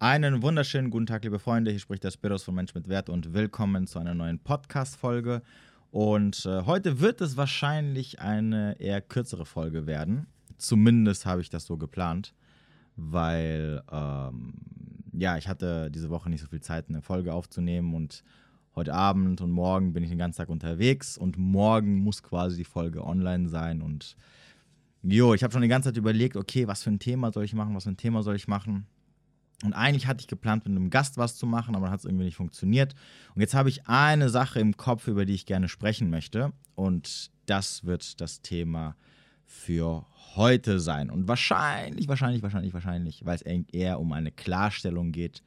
Einen wunderschönen guten Tag, liebe Freunde. Hier spricht der Spiros von Mensch mit Wert und willkommen zu einer neuen Podcast-Folge. Und äh, heute wird es wahrscheinlich eine eher kürzere Folge werden. Zumindest habe ich das so geplant, weil ähm, ja, ich hatte diese Woche nicht so viel Zeit, eine Folge aufzunehmen und heute Abend und morgen bin ich den ganzen Tag unterwegs und morgen muss quasi die Folge online sein und jo, ich habe schon die ganze Zeit überlegt, okay, was für ein Thema soll ich machen, was für ein Thema soll ich machen. Und eigentlich hatte ich geplant, mit einem Gast was zu machen, aber dann hat es irgendwie nicht funktioniert. Und jetzt habe ich eine Sache im Kopf, über die ich gerne sprechen möchte. Und das wird das Thema für heute sein. Und wahrscheinlich, wahrscheinlich, wahrscheinlich, wahrscheinlich, weil es eher um eine Klarstellung geht,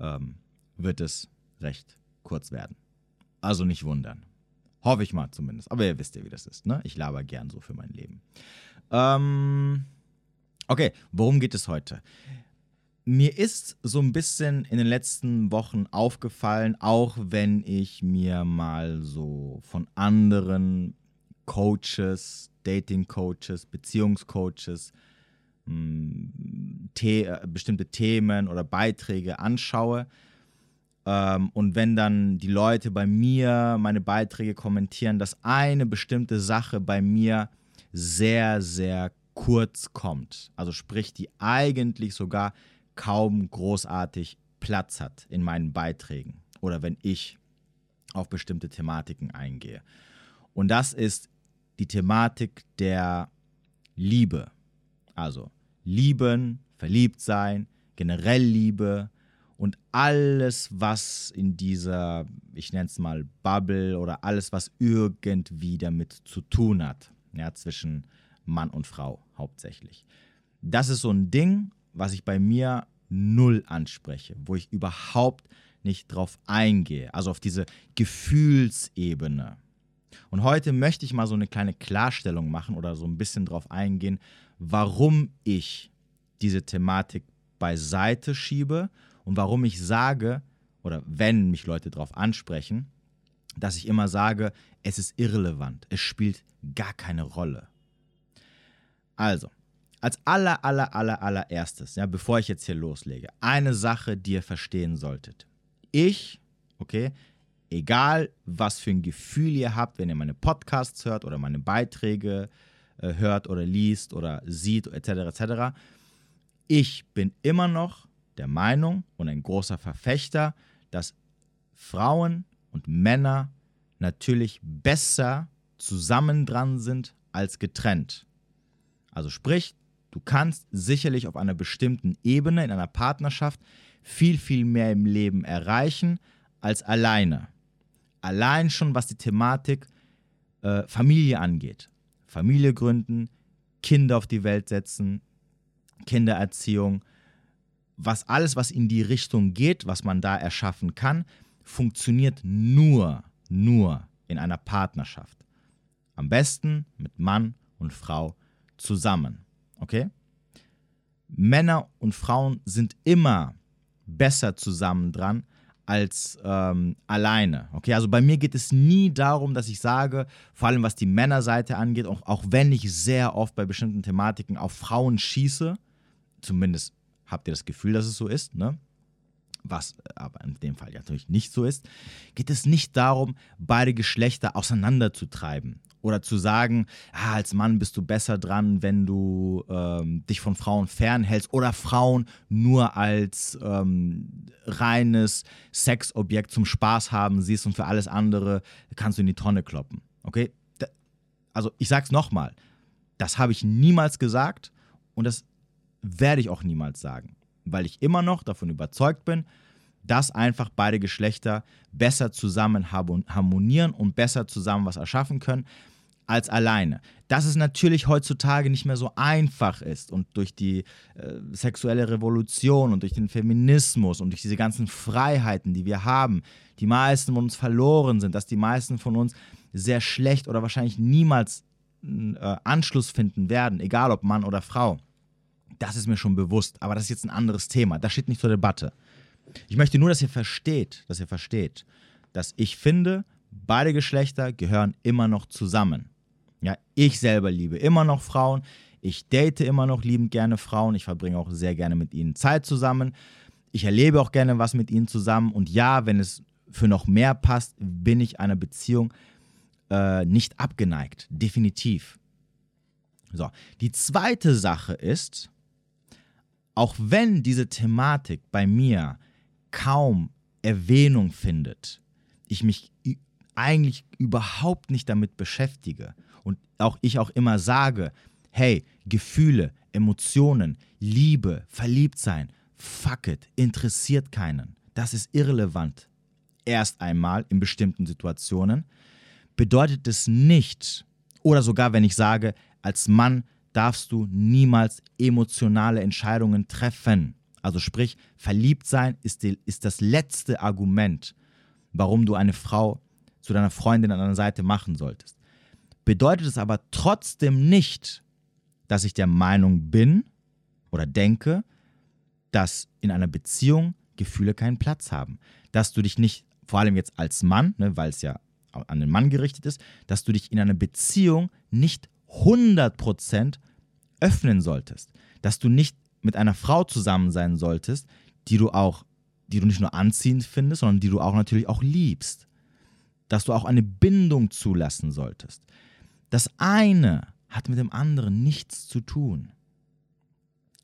ähm, wird es recht kurz werden. Also nicht wundern. Hoffe ich mal zumindest. Aber ihr wisst ja, wie das ist. Ne? Ich laber gern so für mein Leben. Ähm, okay, worum geht es heute? Mir ist so ein bisschen in den letzten Wochen aufgefallen, auch wenn ich mir mal so von anderen Coaches, Dating-Coaches, Beziehungscoaches hm, The äh, bestimmte Themen oder Beiträge anschaue, ähm, und wenn dann die Leute bei mir meine Beiträge kommentieren, dass eine bestimmte Sache bei mir sehr, sehr kurz kommt. Also sprich, die eigentlich sogar kaum großartig Platz hat in meinen Beiträgen oder wenn ich auf bestimmte Thematiken eingehe. Und das ist die Thematik der Liebe. Also lieben, verliebt sein, generell Liebe, und alles, was in dieser, ich nenne es mal Bubble oder alles, was irgendwie damit zu tun hat, ja, zwischen Mann und Frau hauptsächlich. Das ist so ein Ding, was ich bei mir null anspreche, wo ich überhaupt nicht drauf eingehe, also auf diese Gefühlsebene. Und heute möchte ich mal so eine kleine Klarstellung machen oder so ein bisschen drauf eingehen, warum ich diese Thematik beiseite schiebe und warum ich sage, oder wenn mich Leute darauf ansprechen, dass ich immer sage, es ist irrelevant, es spielt gar keine Rolle. Also, als aller, aller, aller, allererstes, ja, bevor ich jetzt hier loslege, eine Sache, die ihr verstehen solltet. Ich, okay, egal was für ein Gefühl ihr habt, wenn ihr meine Podcasts hört oder meine Beiträge äh, hört oder liest oder sieht, etc., etc., ich bin immer noch der Meinung und ein großer Verfechter, dass Frauen und Männer natürlich besser zusammen dran sind als getrennt. Also sprich, du kannst sicherlich auf einer bestimmten Ebene in einer Partnerschaft viel, viel mehr im Leben erreichen als alleine. Allein schon was die Thematik äh, Familie angeht. Familie gründen, Kinder auf die Welt setzen, Kindererziehung, was alles, was in die Richtung geht, was man da erschaffen kann, funktioniert nur, nur in einer Partnerschaft. Am besten mit Mann und Frau zusammen. Okay? Männer und Frauen sind immer besser zusammen dran als ähm, alleine. Okay, also bei mir geht es nie darum, dass ich sage, vor allem was die Männerseite angeht, auch, auch wenn ich sehr oft bei bestimmten Thematiken auf Frauen schieße, zumindest habt ihr das Gefühl, dass es so ist, ne? was aber in dem Fall ja natürlich nicht so ist, geht es nicht darum, beide Geschlechter auseinanderzutreiben oder zu sagen, ah, als Mann bist du besser dran, wenn du ähm, dich von Frauen fernhältst oder Frauen nur als ähm, reines Sexobjekt zum Spaß haben siehst und für alles andere kannst du in die Tonne kloppen. Okay? Da, also ich sag's nochmal, das habe ich niemals gesagt und das werde ich auch niemals sagen, weil ich immer noch davon überzeugt bin, dass einfach beide Geschlechter besser zusammen harmonieren und besser zusammen was erschaffen können als alleine. Dass es natürlich heutzutage nicht mehr so einfach ist und durch die äh, sexuelle Revolution und durch den Feminismus und durch diese ganzen Freiheiten, die wir haben, die meisten von uns verloren sind, dass die meisten von uns sehr schlecht oder wahrscheinlich niemals äh, Anschluss finden werden, egal ob Mann oder Frau. Das ist mir schon bewusst, aber das ist jetzt ein anderes Thema. Das steht nicht zur Debatte. Ich möchte nur, dass ihr versteht, dass ihr versteht, dass ich finde, beide Geschlechter gehören immer noch zusammen. Ja, ich selber liebe immer noch Frauen. Ich date immer noch liebend gerne Frauen. Ich verbringe auch sehr gerne mit ihnen Zeit zusammen. Ich erlebe auch gerne was mit ihnen zusammen. Und ja, wenn es für noch mehr passt, bin ich einer Beziehung äh, nicht abgeneigt. Definitiv. So, die zweite Sache ist, auch wenn diese Thematik bei mir kaum Erwähnung findet, ich mich eigentlich überhaupt nicht damit beschäftige und auch ich auch immer sage, hey, Gefühle, Emotionen, Liebe, Verliebtsein, fuck it, interessiert keinen. Das ist irrelevant. Erst einmal in bestimmten Situationen bedeutet es nicht, oder sogar wenn ich sage, als Mann darfst du niemals emotionale Entscheidungen treffen. Also sprich, verliebt sein ist, die, ist das letzte Argument, warum du eine Frau zu deiner Freundin an deiner Seite machen solltest. Bedeutet es aber trotzdem nicht, dass ich der Meinung bin oder denke, dass in einer Beziehung Gefühle keinen Platz haben. Dass du dich nicht, vor allem jetzt als Mann, ne, weil es ja an den Mann gerichtet ist, dass du dich in einer Beziehung nicht 100% öffnen solltest. Dass du nicht mit einer Frau zusammen sein solltest, die du auch, die du nicht nur anziehend findest, sondern die du auch natürlich auch liebst. Dass du auch eine Bindung zulassen solltest. Das eine hat mit dem anderen nichts zu tun.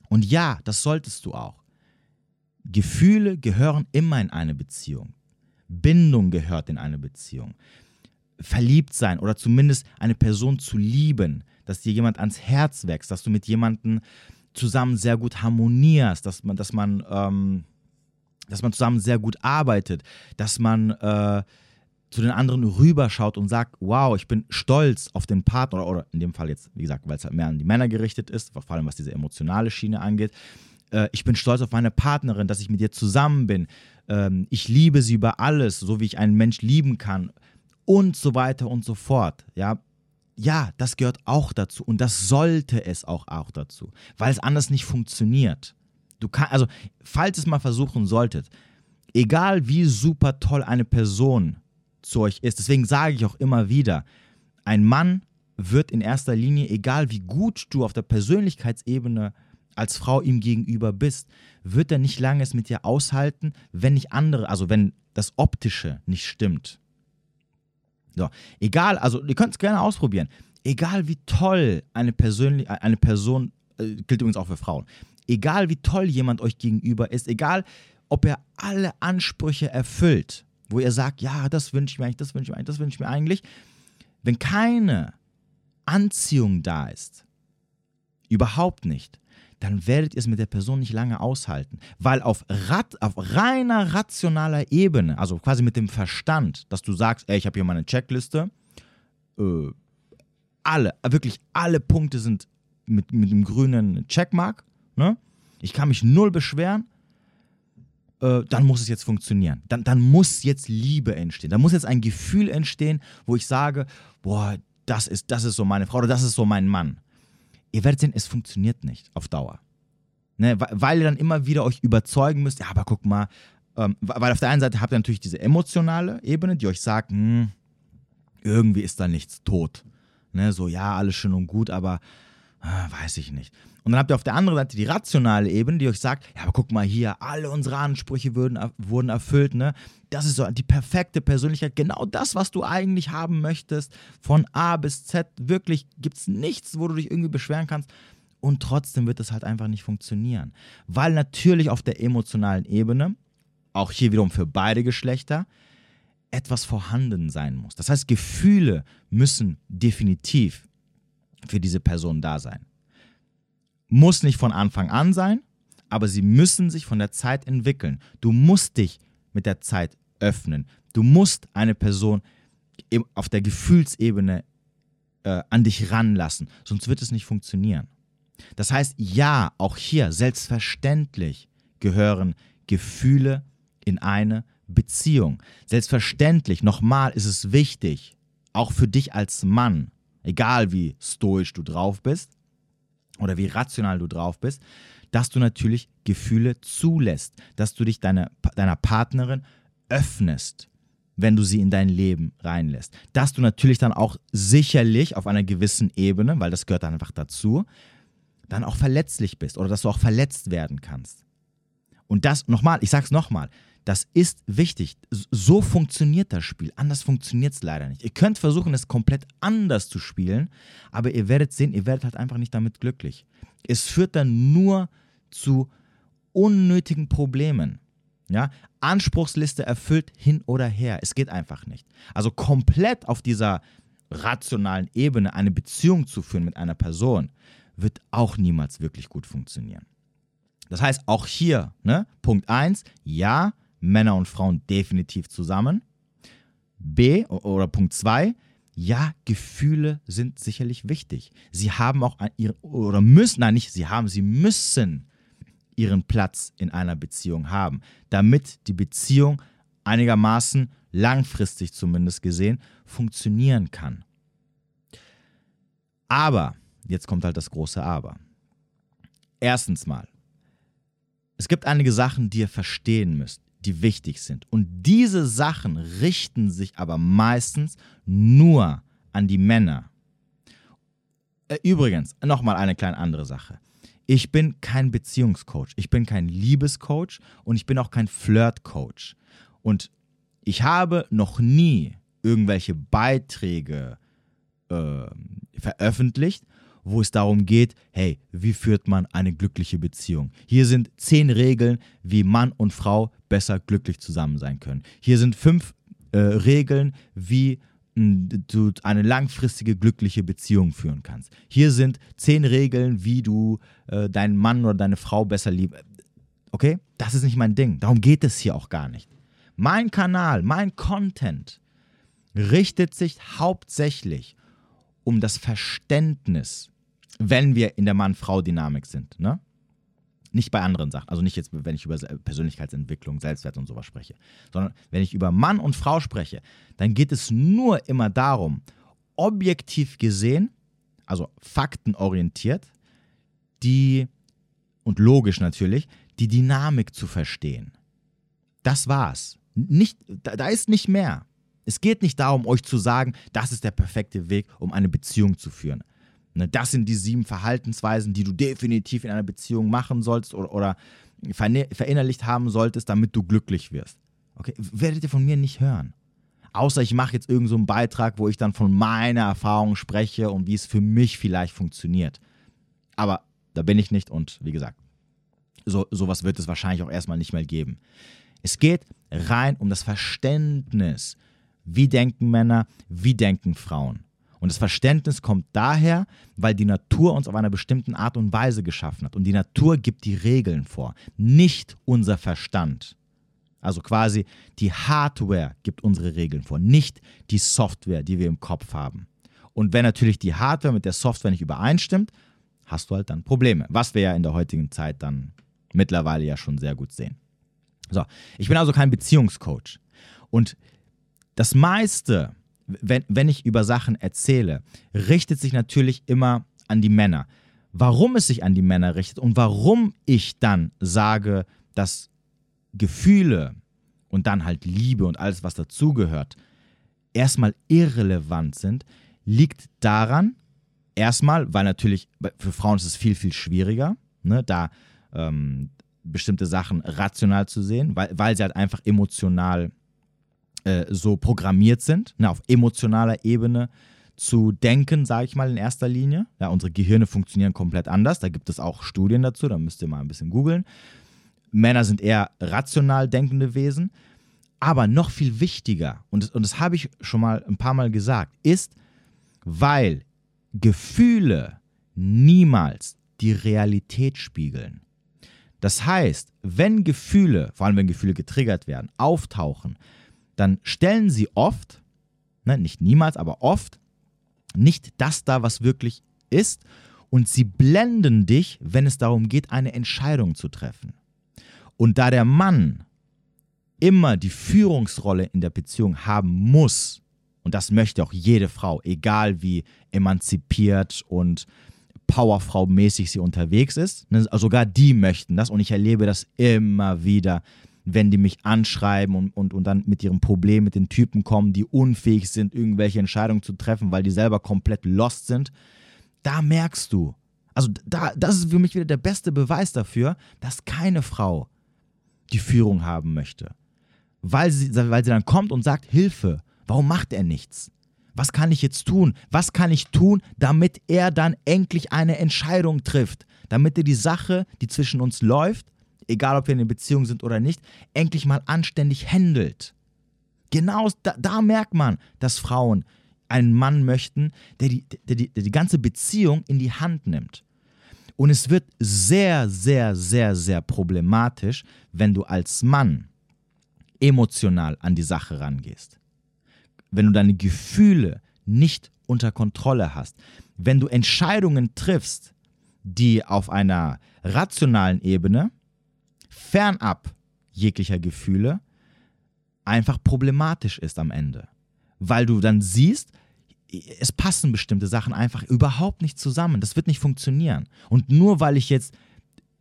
Und ja, das solltest du auch. Gefühle gehören immer in eine Beziehung. Bindung gehört in eine Beziehung. Verliebt sein oder zumindest eine Person zu lieben, dass dir jemand ans Herz wächst, dass du mit jemandem zusammen sehr gut harmonierst, dass man, dass man, ähm, dass man zusammen sehr gut arbeitet, dass man äh, zu den anderen rüberschaut und sagt, wow, ich bin stolz auf den Partner, oder, oder in dem Fall jetzt, wie gesagt, weil es halt mehr an die Männer gerichtet ist, vor allem was diese emotionale Schiene angeht, äh, ich bin stolz auf meine Partnerin, dass ich mit ihr zusammen bin, ähm, ich liebe sie über alles, so wie ich einen Mensch lieben kann und so weiter und so fort, ja, ja, das gehört auch dazu und das sollte es auch, auch dazu, weil es anders nicht funktioniert. Du kannst, also, falls es mal versuchen solltet, egal wie super toll eine Person zu euch ist, deswegen sage ich auch immer wieder, ein Mann wird in erster Linie, egal wie gut du auf der Persönlichkeitsebene als Frau ihm gegenüber bist, wird er nicht lange es mit dir aushalten, wenn nicht andere, also wenn das Optische nicht stimmt. So, egal, also ihr könnt es gerne ausprobieren. Egal wie toll eine, Persönlich eine Person, äh, gilt übrigens auch für Frauen, egal wie toll jemand euch gegenüber ist, egal ob er alle Ansprüche erfüllt, wo ihr sagt, ja, das wünsche ich mir eigentlich, das wünsche ich mir eigentlich, das wünsche ich mir eigentlich, wenn keine Anziehung da ist, überhaupt nicht, dann werdet ihr es mit der Person nicht lange aushalten. Weil auf, rat, auf reiner rationaler Ebene, also quasi mit dem Verstand, dass du sagst, ey, ich habe hier meine Checkliste, äh, alle, wirklich alle Punkte sind mit, mit dem grünen Checkmark, ne? ich kann mich null beschweren, äh, dann muss es jetzt funktionieren. Dann, dann muss jetzt Liebe entstehen. Da muss jetzt ein Gefühl entstehen, wo ich sage, boah, das ist, das ist so meine Frau oder das ist so mein Mann ihr werdet sehen, es funktioniert nicht auf Dauer. Ne, weil ihr dann immer wieder euch überzeugen müsst, ja, aber guck mal, ähm, weil auf der einen Seite habt ihr natürlich diese emotionale Ebene, die euch sagt, hm, irgendwie ist da nichts tot. Ne, so, ja, alles schön und gut, aber weiß ich nicht. Und dann habt ihr auf der anderen Seite die rationale Ebene, die euch sagt, ja, aber guck mal hier, alle unsere Ansprüche würden, wurden erfüllt, ne? Das ist so die perfekte Persönlichkeit, genau das, was du eigentlich haben möchtest, von A bis Z. Wirklich gibt es nichts, wo du dich irgendwie beschweren kannst. Und trotzdem wird das halt einfach nicht funktionieren. Weil natürlich auf der emotionalen Ebene, auch hier wiederum für beide Geschlechter, etwas vorhanden sein muss. Das heißt, Gefühle müssen definitiv für diese Person da sein. Muss nicht von Anfang an sein, aber sie müssen sich von der Zeit entwickeln. Du musst dich mit der Zeit öffnen. Du musst eine Person auf der Gefühlsebene äh, an dich ranlassen, sonst wird es nicht funktionieren. Das heißt, ja, auch hier selbstverständlich gehören Gefühle in eine Beziehung. Selbstverständlich, nochmal ist es wichtig, auch für dich als Mann, egal wie stoisch du drauf bist oder wie rational du drauf bist, dass du natürlich Gefühle zulässt, dass du dich deiner, deiner Partnerin öffnest, wenn du sie in dein Leben reinlässt. Dass du natürlich dann auch sicherlich auf einer gewissen Ebene, weil das gehört dann einfach dazu, dann auch verletzlich bist oder dass du auch verletzt werden kannst. Und das nochmal, ich sag's nochmal, das ist wichtig. So funktioniert das Spiel. Anders funktioniert es leider nicht. Ihr könnt versuchen, es komplett anders zu spielen, aber ihr werdet sehen, ihr werdet halt einfach nicht damit glücklich. Es führt dann nur zu unnötigen Problemen. Ja? Anspruchsliste erfüllt hin oder her. Es geht einfach nicht. Also komplett auf dieser rationalen Ebene eine Beziehung zu führen mit einer Person, wird auch niemals wirklich gut funktionieren. Das heißt, auch hier, ne, Punkt 1, ja, Männer und Frauen definitiv zusammen. B oder Punkt 2, ja, Gefühle sind sicherlich wichtig. Sie haben auch ihre, oder müssen, nein, nicht, sie haben, sie müssen ihren Platz in einer Beziehung haben, damit die Beziehung einigermaßen langfristig zumindest gesehen funktionieren kann. Aber, jetzt kommt halt das große Aber. Erstens mal, es gibt einige Sachen, die ihr verstehen müsst, die wichtig sind. Und diese Sachen richten sich aber meistens nur an die Männer. Äh, übrigens, nochmal eine kleine andere Sache. Ich bin kein Beziehungscoach, ich bin kein Liebescoach und ich bin auch kein Flirtcoach. Und ich habe noch nie irgendwelche Beiträge äh, veröffentlicht, wo es darum geht, hey, wie führt man eine glückliche Beziehung? Hier sind zehn Regeln, wie Mann und Frau besser glücklich zusammen sein können. Hier sind fünf äh, Regeln, wie du eine langfristige glückliche Beziehung führen kannst. Hier sind zehn Regeln, wie du äh, deinen Mann oder deine Frau besser liebst. Okay? Das ist nicht mein Ding. Darum geht es hier auch gar nicht. Mein Kanal, mein Content richtet sich hauptsächlich um das Verständnis, wenn wir in der Mann-Frau-Dynamik sind. Ne? Nicht bei anderen Sachen. Also nicht jetzt, wenn ich über Persönlichkeitsentwicklung, Selbstwert und sowas spreche. Sondern wenn ich über Mann und Frau spreche, dann geht es nur immer darum, objektiv gesehen, also faktenorientiert, die, und logisch natürlich, die Dynamik zu verstehen. Das war's. Nicht, da, da ist nicht mehr. Es geht nicht darum, euch zu sagen, das ist der perfekte Weg, um eine Beziehung zu führen. Ne, das sind die sieben Verhaltensweisen, die du definitiv in einer Beziehung machen sollst oder, oder verinnerlicht haben solltest, damit du glücklich wirst. Okay, werdet ihr von mir nicht hören. Außer ich mache jetzt irgendeinen so Beitrag, wo ich dann von meiner Erfahrung spreche und wie es für mich vielleicht funktioniert. Aber da bin ich nicht und wie gesagt, so, sowas wird es wahrscheinlich auch erstmal nicht mehr geben. Es geht rein um das Verständnis. Wie denken Männer, wie denken Frauen? Und das Verständnis kommt daher, weil die Natur uns auf einer bestimmten Art und Weise geschaffen hat. Und die Natur gibt die Regeln vor, nicht unser Verstand. Also quasi die Hardware gibt unsere Regeln vor, nicht die Software, die wir im Kopf haben. Und wenn natürlich die Hardware mit der Software nicht übereinstimmt, hast du halt dann Probleme, was wir ja in der heutigen Zeit dann mittlerweile ja schon sehr gut sehen. So, ich bin also kein Beziehungscoach. Und das meiste, wenn, wenn ich über Sachen erzähle, richtet sich natürlich immer an die Männer. Warum es sich an die Männer richtet und warum ich dann sage, dass Gefühle und dann halt Liebe und alles, was dazugehört, erstmal irrelevant sind, liegt daran, erstmal, weil natürlich für Frauen ist es viel, viel schwieriger, ne, da ähm, bestimmte Sachen rational zu sehen, weil, weil sie halt einfach emotional äh, so programmiert sind, ne, auf emotionaler Ebene zu denken, sage ich mal in erster Linie. Ja, unsere Gehirne funktionieren komplett anders. Da gibt es auch Studien dazu, da müsst ihr mal ein bisschen googeln. Männer sind eher rational denkende Wesen. Aber noch viel wichtiger, und und das habe ich schon mal ein paar Mal gesagt, ist, weil Gefühle niemals die Realität spiegeln. Das heißt, wenn Gefühle, vor allem wenn Gefühle getriggert werden, auftauchen, dann stellen sie oft, ne, nicht niemals, aber oft, nicht das da, was wirklich ist, und sie blenden dich, wenn es darum geht, eine Entscheidung zu treffen. Und da der Mann immer die Führungsrolle in der Beziehung haben muss, und das möchte auch jede Frau, egal wie emanzipiert und Powerfrau-mäßig sie unterwegs ist, ne, sogar die möchten das und ich erlebe das immer wieder wenn die mich anschreiben und, und, und dann mit ihrem Problem mit den Typen kommen, die unfähig sind, irgendwelche Entscheidungen zu treffen, weil die selber komplett lost sind, da merkst du, also da, das ist für mich wieder der beste Beweis dafür, dass keine Frau die Führung haben möchte. Weil sie, weil sie dann kommt und sagt, Hilfe, warum macht er nichts? Was kann ich jetzt tun? Was kann ich tun, damit er dann endlich eine Entscheidung trifft? Damit er die Sache, die zwischen uns läuft, egal ob wir in einer Beziehung sind oder nicht, endlich mal anständig handelt. Genau da, da merkt man, dass Frauen einen Mann möchten, der die, der, die, der die ganze Beziehung in die Hand nimmt. Und es wird sehr, sehr, sehr, sehr problematisch, wenn du als Mann emotional an die Sache rangehst. Wenn du deine Gefühle nicht unter Kontrolle hast. Wenn du Entscheidungen triffst, die auf einer rationalen Ebene, fernab jeglicher Gefühle, einfach problematisch ist am Ende. Weil du dann siehst, es passen bestimmte Sachen einfach überhaupt nicht zusammen. Das wird nicht funktionieren. Und nur weil ich jetzt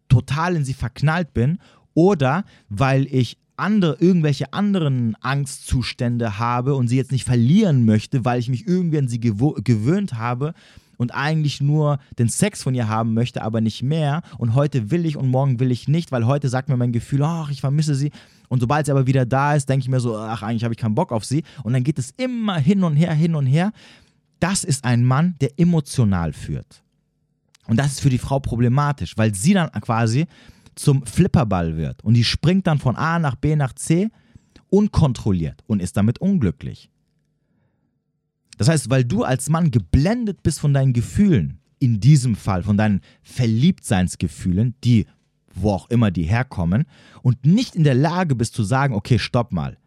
total in sie verknallt bin oder weil ich andere, irgendwelche anderen Angstzustände habe und sie jetzt nicht verlieren möchte, weil ich mich irgendwie an sie gewöhnt habe und eigentlich nur den Sex von ihr haben möchte, aber nicht mehr. Und heute will ich und morgen will ich nicht, weil heute sagt mir mein Gefühl, ach, ich vermisse sie. Und sobald sie aber wieder da ist, denke ich mir so, ach, eigentlich habe ich keinen Bock auf sie. Und dann geht es immer hin und her, hin und her. Das ist ein Mann, der emotional führt. Und das ist für die Frau problematisch, weil sie dann quasi zum Flipperball wird und die springt dann von A nach B nach C unkontrolliert und ist damit unglücklich. Das heißt, weil du als Mann geblendet bist von deinen Gefühlen, in diesem Fall von deinen Verliebtseinsgefühlen, die, wo auch immer die herkommen, und nicht in der Lage bist zu sagen, okay, stopp mal.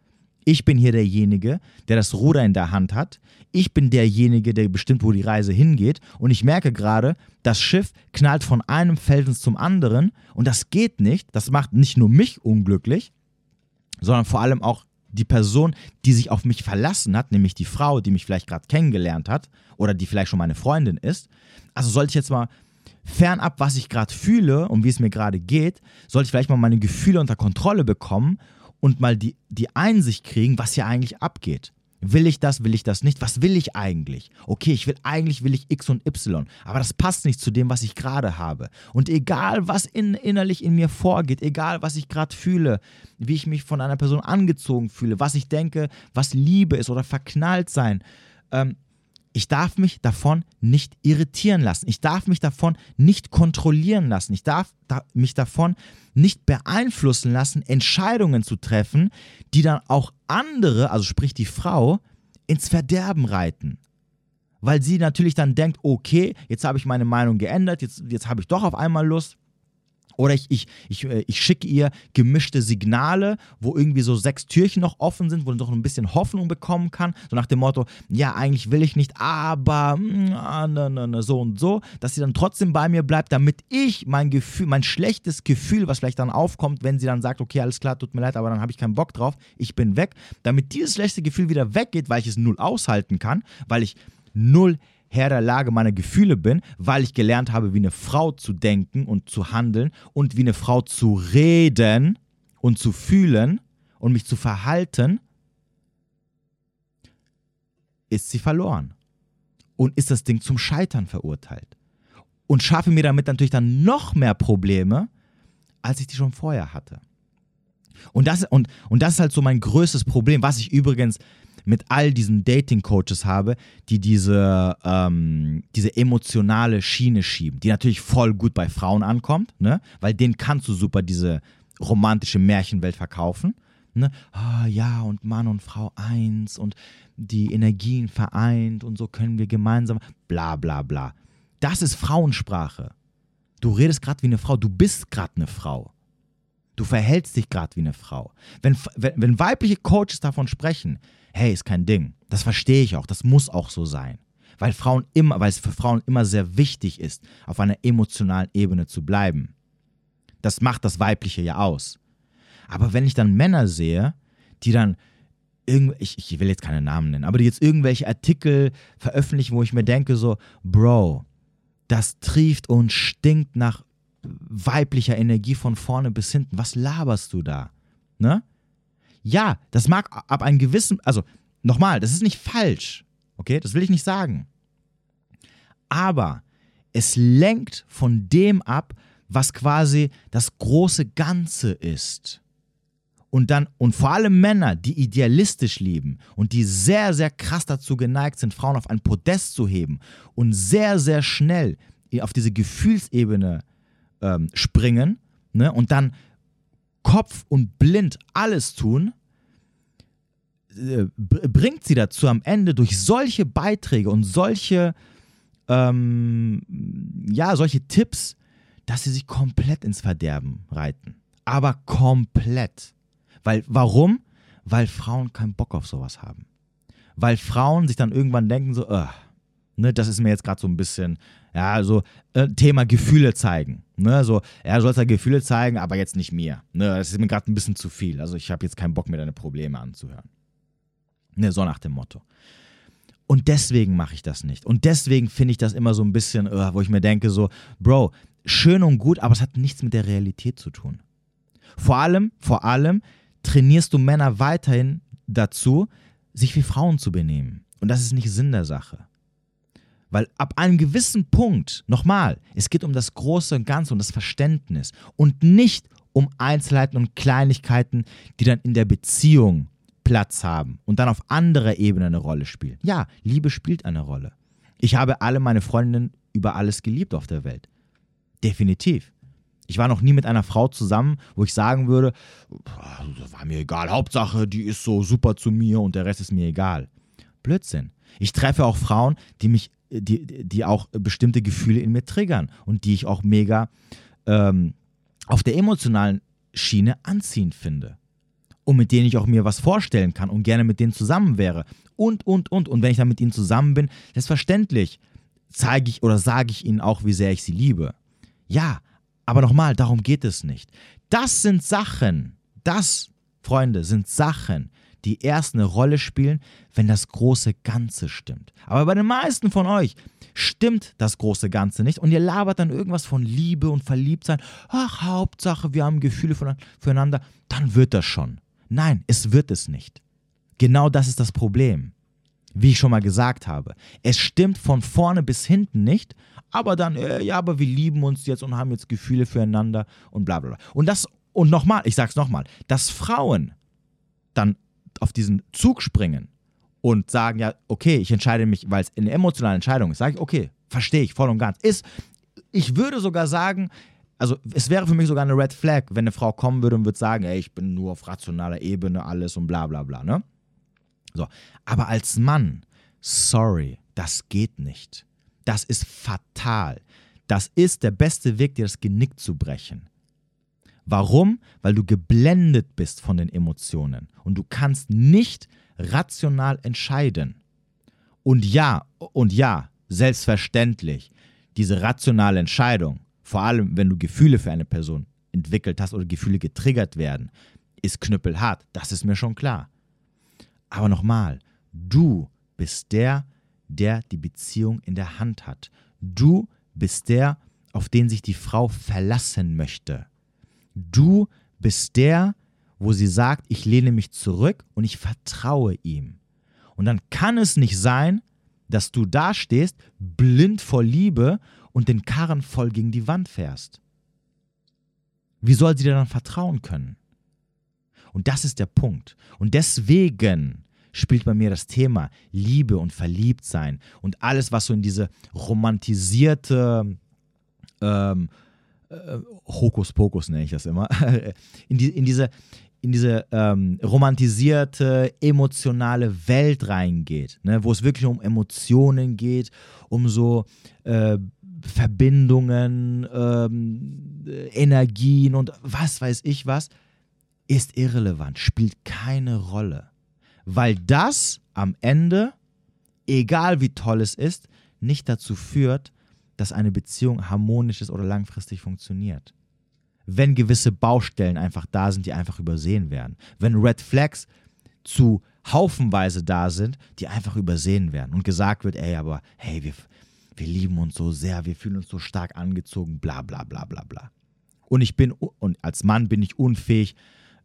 Ich bin hier derjenige, der das Ruder in der Hand hat. Ich bin derjenige, der bestimmt, wo die Reise hingeht. Und ich merke gerade, das Schiff knallt von einem Felsen zum anderen. Und das geht nicht. Das macht nicht nur mich unglücklich, sondern vor allem auch die Person, die sich auf mich verlassen hat, nämlich die Frau, die mich vielleicht gerade kennengelernt hat oder die vielleicht schon meine Freundin ist. Also sollte ich jetzt mal fernab, was ich gerade fühle und wie es mir gerade geht, sollte ich vielleicht mal meine Gefühle unter Kontrolle bekommen und mal die, die Einsicht kriegen, was hier eigentlich abgeht. Will ich das, will ich das nicht? Was will ich eigentlich? Okay, ich will eigentlich will ich X und Y, aber das passt nicht zu dem, was ich gerade habe. Und egal, was in, innerlich in mir vorgeht, egal, was ich gerade fühle, wie ich mich von einer Person angezogen fühle, was ich denke, was Liebe ist oder verknallt sein, ähm, ich darf mich davon nicht irritieren lassen. Ich darf mich davon nicht kontrollieren lassen. Ich darf da, mich davon nicht beeinflussen lassen, Entscheidungen zu treffen, die dann auch andere, also sprich die Frau, ins Verderben reiten. Weil sie natürlich dann denkt, okay, jetzt habe ich meine Meinung geändert, jetzt, jetzt habe ich doch auf einmal Lust oder ich, ich, ich, äh, ich schicke ihr gemischte Signale, wo irgendwie so sechs Türchen noch offen sind, wo sie noch ein bisschen Hoffnung bekommen kann. So nach dem Motto, ja, eigentlich will ich nicht, aber mm, ah, ne, ne, ne, so und so, dass sie dann trotzdem bei mir bleibt, damit ich mein Gefühl, mein schlechtes Gefühl, was vielleicht dann aufkommt, wenn sie dann sagt, okay, alles klar, tut mir leid, aber dann habe ich keinen Bock drauf, ich bin weg, damit dieses schlechte Gefühl wieder weggeht, weil ich es null aushalten kann, weil ich null Herr der Lage meiner Gefühle bin, weil ich gelernt habe, wie eine Frau zu denken und zu handeln und wie eine Frau zu reden und zu fühlen und mich zu verhalten, ist sie verloren und ist das Ding zum Scheitern verurteilt. Und schaffe mir damit natürlich dann noch mehr Probleme, als ich die schon vorher hatte. Und das, und, und das ist halt so mein größtes Problem, was ich übrigens mit all diesen Dating-Coaches habe, die diese, ähm, diese emotionale Schiene schieben, die natürlich voll gut bei Frauen ankommt, ne? weil denen kannst du super diese romantische Märchenwelt verkaufen. Ne? Ah, ja, und Mann und Frau eins und die Energien vereint und so können wir gemeinsam, bla bla bla. Das ist Frauensprache. Du redest gerade wie eine Frau, du bist gerade eine Frau. Du verhältst dich gerade wie eine Frau. Wenn, wenn, wenn weibliche Coaches davon sprechen, hey, ist kein Ding. Das verstehe ich auch, das muss auch so sein. Weil Frauen immer, weil es für Frauen immer sehr wichtig ist, auf einer emotionalen Ebene zu bleiben. Das macht das Weibliche ja aus. Aber wenn ich dann Männer sehe, die dann ich, ich will jetzt keine Namen nennen, aber die jetzt irgendwelche Artikel veröffentlichen, wo ich mir denke, so, Bro, das trieft und stinkt nach weiblicher Energie von vorne bis hinten. Was laberst du da? Ne? Ja, das mag ab einem gewissen, also nochmal, das ist nicht falsch, okay, das will ich nicht sagen. Aber es lenkt von dem ab, was quasi das große Ganze ist. und dann, und vor allem Männer, die idealistisch lieben und die sehr, sehr krass dazu geneigt sind, Frauen auf ein Podest zu heben und sehr, sehr schnell auf diese Gefühlsebene ähm, springen ne, und dann Kopf und blind alles tun, äh, bringt sie dazu am Ende durch solche Beiträge und solche, ähm, ja, solche Tipps, dass sie sich komplett ins Verderben reiten. Aber komplett. Weil, warum? Weil Frauen keinen Bock auf sowas haben. Weil Frauen sich dann irgendwann denken so, ne, das ist mir jetzt gerade so ein bisschen, ja, so äh, Thema Gefühle zeigen. Ne, so, er soll ja Gefühle zeigen, aber jetzt nicht mir. Ne, das ist mir gerade ein bisschen zu viel. Also ich habe jetzt keinen Bock mehr, deine Probleme anzuhören. Ne, so nach dem Motto. Und deswegen mache ich das nicht. Und deswegen finde ich das immer so ein bisschen, uh, wo ich mir denke, so, Bro, schön und gut, aber es hat nichts mit der Realität zu tun. Vor allem, vor allem trainierst du Männer weiterhin dazu, sich wie Frauen zu benehmen. Und das ist nicht Sinn der Sache. Weil ab einem gewissen Punkt, nochmal, es geht um das Große und Ganze und das Verständnis und nicht um Einzelheiten und Kleinigkeiten, die dann in der Beziehung Platz haben und dann auf anderer Ebene eine Rolle spielen. Ja, Liebe spielt eine Rolle. Ich habe alle meine Freundinnen über alles geliebt auf der Welt. Definitiv. Ich war noch nie mit einer Frau zusammen, wo ich sagen würde, das war mir egal, Hauptsache, die ist so super zu mir und der Rest ist mir egal. Blödsinn. Ich treffe auch Frauen, die mich, die, die auch bestimmte Gefühle in mir triggern und die ich auch mega ähm, auf der emotionalen Schiene anziehend finde. Und mit denen ich auch mir was vorstellen kann und gerne mit denen zusammen wäre. Und, und, und. Und wenn ich dann mit ihnen zusammen bin, selbstverständlich zeige ich oder sage ich ihnen auch, wie sehr ich sie liebe. Ja, aber nochmal, darum geht es nicht. Das sind Sachen, das, Freunde, sind Sachen, die erst eine Rolle spielen, wenn das große Ganze stimmt. Aber bei den meisten von euch stimmt das große Ganze nicht und ihr labert dann irgendwas von Liebe und Verliebtsein. Ach, Hauptsache, wir haben Gefühle füreinander. Dann wird das schon. Nein, es wird es nicht. Genau das ist das Problem. Wie ich schon mal gesagt habe. Es stimmt von vorne bis hinten nicht aber dann, äh, ja, aber wir lieben uns jetzt und haben jetzt Gefühle füreinander und bla bla bla. Und das, und nochmal, ich sag's nochmal, dass Frauen dann auf diesen Zug springen und sagen, ja, okay, ich entscheide mich, weil es eine emotionale Entscheidung ist, sage ich, okay, verstehe ich voll und ganz. Ist, ich würde sogar sagen, also es wäre für mich sogar eine Red Flag, wenn eine Frau kommen würde und würde sagen, ey, ich bin nur auf rationaler Ebene alles und bla bla bla, ne? So. Aber als Mann, sorry, das geht nicht. Das ist fatal. Das ist der beste Weg, dir das Genick zu brechen. Warum? Weil du geblendet bist von den Emotionen und du kannst nicht rational entscheiden. Und ja, und ja, selbstverständlich, diese rationale Entscheidung, vor allem wenn du Gefühle für eine Person entwickelt hast oder Gefühle getriggert werden, ist knüppelhart. Das ist mir schon klar. Aber nochmal, du bist der, der die Beziehung in der Hand hat. Du bist der, auf den sich die Frau verlassen möchte. Du bist der, wo sie sagt, ich lehne mich zurück und ich vertraue ihm. Und dann kann es nicht sein, dass du dastehst, blind vor Liebe und den Karren voll gegen die Wand fährst. Wie soll sie dir dann vertrauen können? Und das ist der Punkt. Und deswegen spielt bei mir das Thema Liebe und Verliebtsein und alles, was so in diese romantisierte ähm, äh, Hokuspokus nenne ich das immer, in, die, in diese, in diese ähm, romantisierte, emotionale Welt reingeht, ne, wo es wirklich um Emotionen geht, um so äh, Verbindungen, ähm, Energien und was weiß ich was, ist irrelevant, spielt keine Rolle. Weil das am Ende, egal wie toll es ist, nicht dazu führt, dass eine Beziehung harmonisch ist oder langfristig funktioniert. Wenn gewisse Baustellen einfach da sind, die einfach übersehen werden. Wenn Red Flags zu haufenweise da sind, die einfach übersehen werden und gesagt wird, ey, aber hey, wir, wir lieben uns so sehr, wir fühlen uns so stark angezogen, bla bla bla bla bla. Und ich bin, und als Mann bin ich unfähig,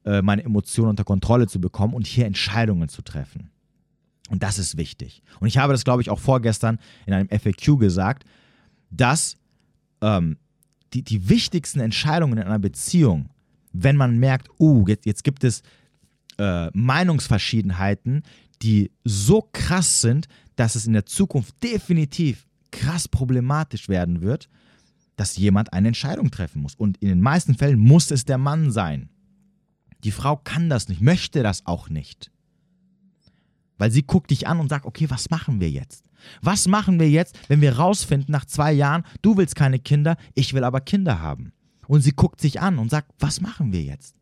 äh, meine Emotionen unter Kontrolle zu bekommen und hier Entscheidungen zu treffen. Und das ist wichtig. Und ich habe das, glaube ich, auch vorgestern in einem FAQ gesagt, dass ähm, die, die wichtigsten Entscheidungen in einer Beziehung wenn man merkt, uh, jetzt, jetzt gibt es äh, Meinungsverschiedenheiten, die so krass sind, dass es in der Zukunft definitiv krass problematisch werden wird, dass jemand eine Entscheidung treffen muss. Und in den meisten Fällen muss es der Mann sein. Die Frau kann das nicht, möchte das auch nicht. Weil sie guckt dich an und sagt, okay, was machen wir jetzt? Was machen wir jetzt, wenn wir rausfinden nach zwei Jahren, du willst keine Kinder, ich will aber Kinder haben? Und sie guckt sich an und sagt, was machen wir jetzt?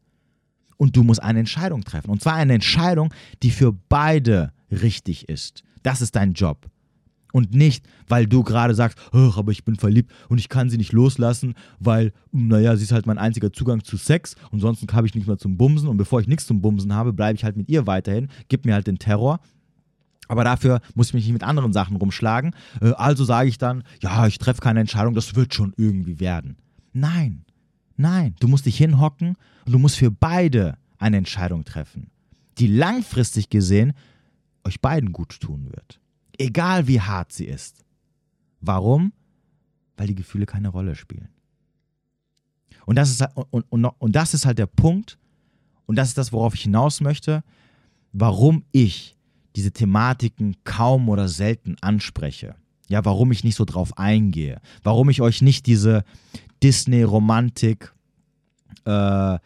Und du musst eine Entscheidung treffen. Und zwar eine Entscheidung, die für beide richtig ist. Das ist dein Job. Und nicht, weil du gerade sagst, aber ich bin verliebt und ich kann sie nicht loslassen, weil, naja, sie ist halt mein einziger Zugang zu Sex und sonst habe ich nicht mehr zum Bumsen und bevor ich nichts zum Bumsen habe, bleibe ich halt mit ihr weiterhin, gib mir halt den Terror. Aber dafür muss ich mich nicht mit anderen Sachen rumschlagen. Äh, also sage ich dann, ja, ich treffe keine Entscheidung, das wird schon irgendwie werden. Nein, nein, du musst dich hinhocken und du musst für beide eine Entscheidung treffen, die langfristig gesehen euch beiden gut tun wird. Egal wie hart sie ist. Warum? Weil die Gefühle keine Rolle spielen. Und das ist, und, und, und das ist halt der Punkt, und das ist das, worauf ich hinaus möchte, warum ich diese Thematiken kaum oder selten anspreche. Ja, warum ich nicht so drauf eingehe. Warum ich euch nicht diese Disney-Romantik äh,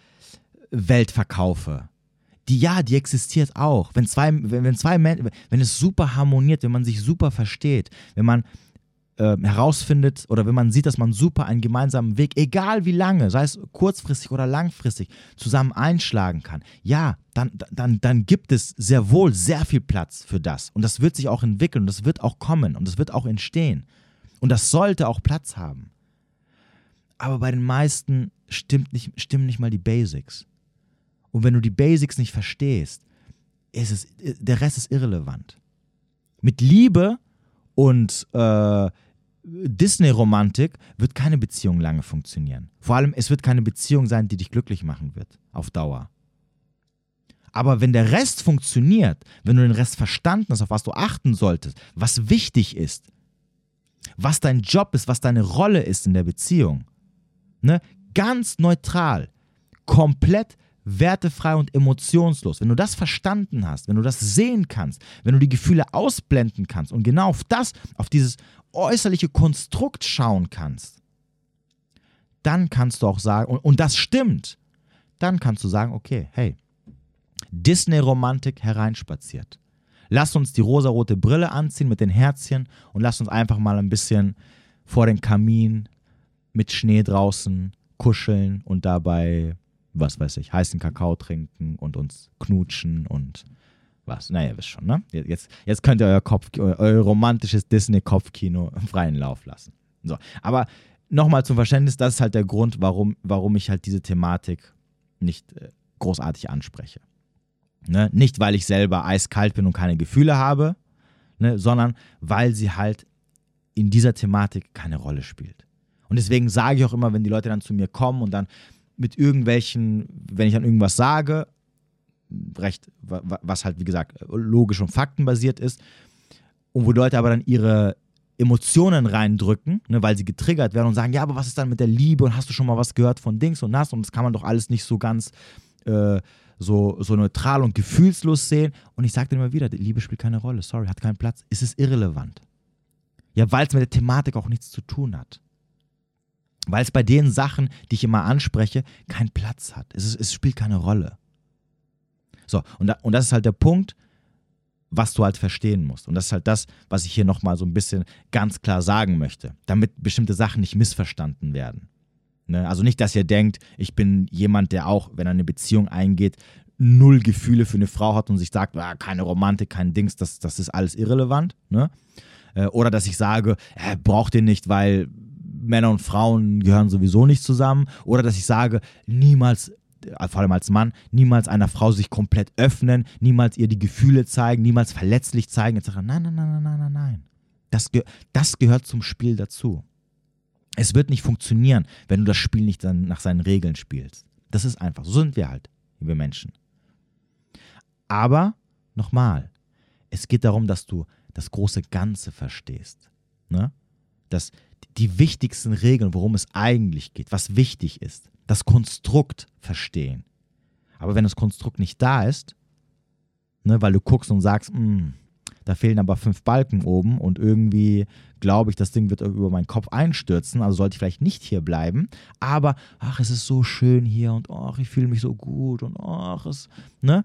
Welt verkaufe die ja, die existiert auch. Wenn zwei, wenn, wenn zwei Menschen, wenn es super harmoniert, wenn man sich super versteht, wenn man äh, herausfindet oder wenn man sieht, dass man super einen gemeinsamen Weg, egal wie lange, sei es kurzfristig oder langfristig, zusammen einschlagen kann, ja, dann, dann, dann gibt es sehr wohl sehr viel Platz für das. Und das wird sich auch entwickeln und das wird auch kommen und das wird auch entstehen. Und das sollte auch Platz haben. Aber bei den meisten stimmt nicht, stimmen nicht mal die Basics. Und wenn du die Basics nicht verstehst, ist es, der Rest ist irrelevant. Mit Liebe und äh, Disney-Romantik wird keine Beziehung lange funktionieren. Vor allem, es wird keine Beziehung sein, die dich glücklich machen wird, auf Dauer. Aber wenn der Rest funktioniert, wenn du den Rest verstanden hast, auf was du achten solltest, was wichtig ist, was dein Job ist, was deine Rolle ist in der Beziehung, ne, ganz neutral, komplett wertefrei und emotionslos, wenn du das verstanden hast, wenn du das sehen kannst, wenn du die Gefühle ausblenden kannst und genau auf das, auf dieses äußerliche Konstrukt schauen kannst, dann kannst du auch sagen, und, und das stimmt, dann kannst du sagen, okay, hey, Disney-Romantik hereinspaziert. Lass uns die rosarote Brille anziehen mit den Herzchen und lass uns einfach mal ein bisschen vor den Kamin mit Schnee draußen kuscheln und dabei was weiß ich, heißen Kakao trinken und uns knutschen und was. Naja, ihr wisst schon, ne? Jetzt, jetzt könnt ihr euer, Kopf, euer romantisches Disney-Kopfkino im freien Lauf lassen. So, aber nochmal zum Verständnis, das ist halt der Grund, warum, warum ich halt diese Thematik nicht äh, großartig anspreche. Ne? Nicht, weil ich selber eiskalt bin und keine Gefühle habe, ne? sondern weil sie halt in dieser Thematik keine Rolle spielt. Und deswegen sage ich auch immer, wenn die Leute dann zu mir kommen und dann mit irgendwelchen, wenn ich dann irgendwas sage, recht, was halt wie gesagt logisch und faktenbasiert ist, und wo Leute aber dann ihre Emotionen reindrücken, ne, weil sie getriggert werden und sagen, ja, aber was ist dann mit der Liebe und hast du schon mal was gehört von Dings und das und das kann man doch alles nicht so ganz äh, so, so neutral und gefühlslos sehen. Und ich sage dir immer wieder, Liebe spielt keine Rolle, sorry, hat keinen Platz, ist es irrelevant. Ja, weil es mit der Thematik auch nichts zu tun hat weil es bei den Sachen, die ich immer anspreche, keinen Platz hat. Es, ist, es spielt keine Rolle. So, und, da, und das ist halt der Punkt, was du halt verstehen musst. Und das ist halt das, was ich hier nochmal so ein bisschen ganz klar sagen möchte, damit bestimmte Sachen nicht missverstanden werden. Ne? Also nicht, dass ihr denkt, ich bin jemand, der auch, wenn er eine Beziehung eingeht, null Gefühle für eine Frau hat und sich sagt, ah, keine Romantik, kein Dings, das, das ist alles irrelevant. Ne? Äh, oder dass ich sage, äh, braucht ihr nicht, weil Männer und Frauen gehören sowieso nicht zusammen. Oder dass ich sage, niemals äh, vor allem als Mann, niemals einer Frau sich komplett öffnen, niemals ihr die Gefühle zeigen, niemals verletzlich zeigen, etc. Nein, nein, nein, nein, nein, nein. Das, ge das gehört zum Spiel dazu. Es wird nicht funktionieren, wenn du das Spiel nicht dann nach seinen Regeln spielst. Das ist einfach. So sind wir halt, liebe Menschen. Aber, nochmal, es geht darum, dass du das große Ganze verstehst. Ne? Dass die wichtigsten Regeln, worum es eigentlich geht, was wichtig ist, das Konstrukt verstehen. Aber wenn das Konstrukt nicht da ist, ne, weil du guckst und sagst, hm, da fehlen aber fünf Balken oben und irgendwie glaube ich, das Ding wird über meinen Kopf einstürzen, also sollte ich vielleicht nicht hier bleiben, aber ach, es ist so schön hier und ach, ich fühle mich so gut und ach, es, ne?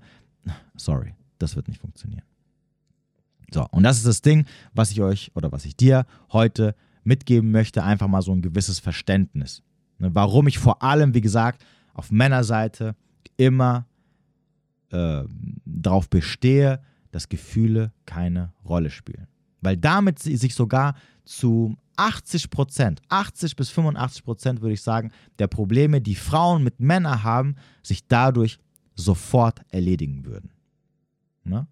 Sorry, das wird nicht funktionieren. So, und das ist das Ding, was ich euch oder was ich dir heute mitgeben möchte, einfach mal so ein gewisses Verständnis. Ne, warum ich vor allem, wie gesagt, auf Männerseite immer äh, darauf bestehe, dass Gefühle keine Rolle spielen. Weil damit sich sogar zu 80 Prozent, 80 bis 85 Prozent würde ich sagen, der Probleme, die Frauen mit Männern haben, sich dadurch sofort erledigen würden. Ne?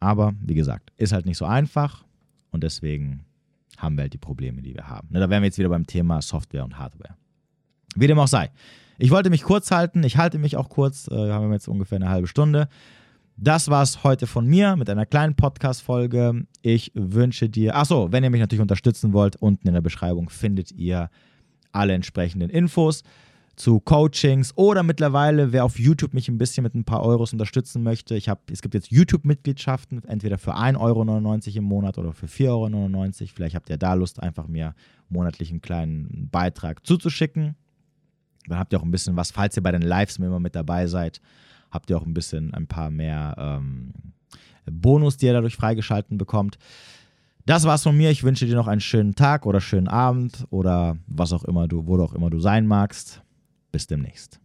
Aber wie gesagt, ist halt nicht so einfach und deswegen haben wir halt die Probleme, die wir haben. Da wären wir jetzt wieder beim Thema Software und Hardware. Wie dem auch sei. Ich wollte mich kurz halten, ich halte mich auch kurz, äh, wir haben jetzt ungefähr eine halbe Stunde. Das war es heute von mir mit einer kleinen Podcast-Folge. Ich wünsche dir, achso, wenn ihr mich natürlich unterstützen wollt, unten in der Beschreibung findet ihr alle entsprechenden Infos zu Coachings oder mittlerweile, wer auf YouTube mich ein bisschen mit ein paar Euros unterstützen möchte. Ich hab, es gibt jetzt YouTube-Mitgliedschaften, entweder für 1,99 Euro im Monat oder für 4,99 Euro. Vielleicht habt ihr da Lust, einfach mir monatlich einen kleinen Beitrag zuzuschicken. Dann habt ihr auch ein bisschen was, falls ihr bei den Lives immer mit dabei seid, habt ihr auch ein bisschen ein paar mehr ähm, Bonus, die ihr dadurch freigeschalten bekommt. Das war's von mir. Ich wünsche dir noch einen schönen Tag oder schönen Abend oder was auch immer du, wo du auch immer du sein magst. Bis demnächst.